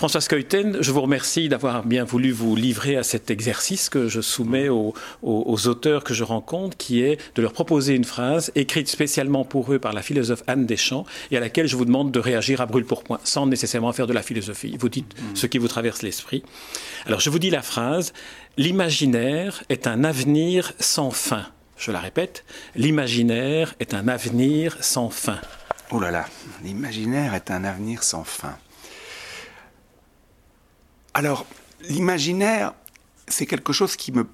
François Skeuten, je vous remercie d'avoir bien voulu vous livrer à cet exercice que je soumets aux, aux, auteurs que je rencontre, qui est de leur proposer une phrase écrite spécialement pour eux par la philosophe Anne Deschamps et à laquelle je vous demande de réagir à brûle pour point, sans nécessairement faire de la philosophie. Vous dites mmh. ce qui vous traverse l'esprit. Alors je vous dis la phrase, l'imaginaire est un avenir sans fin. Je la répète, l'imaginaire est un avenir sans fin. Oh là là, l'imaginaire est un avenir sans fin. Alors, l'imaginaire, c'est quelque chose qui me,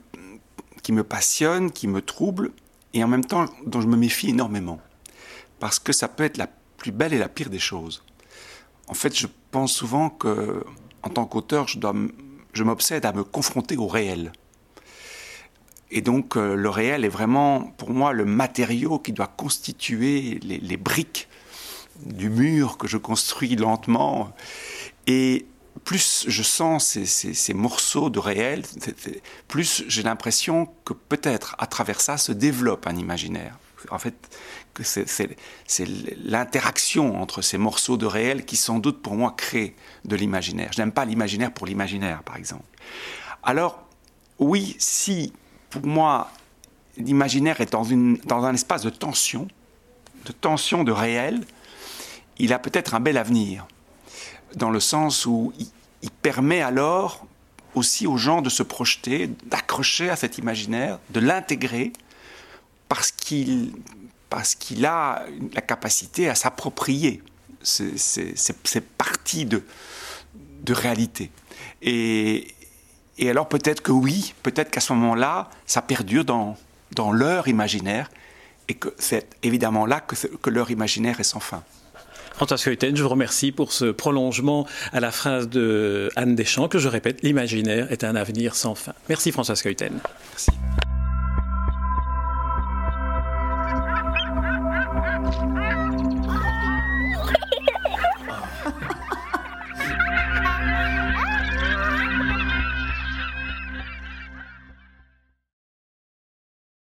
qui me passionne, qui me trouble, et en même temps dont je me méfie énormément. Parce que ça peut être la plus belle et la pire des choses. En fait, je pense souvent que, en tant qu'auteur, je, je m'obsède à me confronter au réel. Et donc, euh, le réel est vraiment, pour moi, le matériau qui doit constituer les, les briques du mur que je construis lentement. Et plus je sens ces, morceaux de réel, plus j'ai l'impression que peut-être à travers ça se développe un imaginaire. En fait, c'est l'interaction entre ces morceaux de réel qui sans doute pour moi crée de l'imaginaire. Je n'aime pas l'imaginaire pour l'imaginaire, par exemple. Alors, oui, si pour moi l'imaginaire est dans, une, dans un espace de tension, de tension de réel, il a peut-être un bel avenir, dans le sens où il, permet alors aussi aux gens de se projeter, d'accrocher à cet imaginaire, de l'intégrer, parce qu'il parce qu'il a la capacité à s'approprier ces, parties de, de réalité. Et, et alors peut-être que oui, peut-être qu'à ce moment-là, ça perdure dans, dans leur imaginaire, et que c'est évidemment là que, que leur imaginaire est sans fin. François Skeuten, je vous remercie pour ce prolongement à la phrase de Anne Deschamps que je répète, l'imaginaire est un avenir sans fin. Merci François Skeuten. Merci.